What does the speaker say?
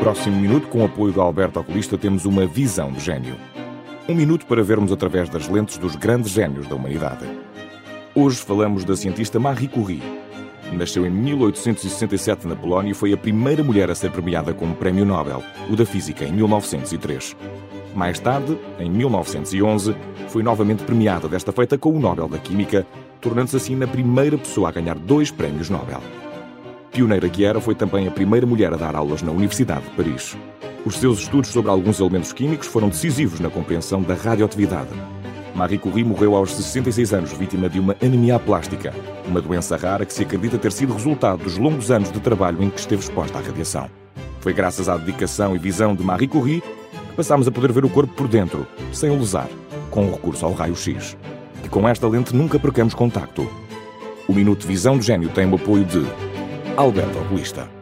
próximo minuto, com o apoio do Alberto Oculista, temos uma visão do gênio. Um minuto para vermos através das lentes dos grandes gênios da humanidade. Hoje falamos da cientista Marie Curie. Nasceu em 1867 na Polónia e foi a primeira mulher a ser premiada com um prémio Nobel, o da Física, em 1903. Mais tarde, em 1911, foi novamente premiada, desta feita com o Nobel da Química, tornando-se assim na primeira pessoa a ganhar dois prémios Nobel. Pioneira que era, foi também a primeira mulher a dar aulas na Universidade de Paris. Os seus estudos sobre alguns elementos químicos foram decisivos na compreensão da radioatividade. Marie Curie morreu aos 66 anos, vítima de uma anemia plástica, uma doença rara que se acredita ter sido resultado dos longos anos de trabalho em que esteve exposta à radiação. Foi graças à dedicação e visão de Marie Curie que passámos a poder ver o corpo por dentro, sem o lesar, com o recurso ao raio-x. E com esta lente nunca percamos contacto. O Minuto Visão do Gênio tem o apoio de Alberto Oculista.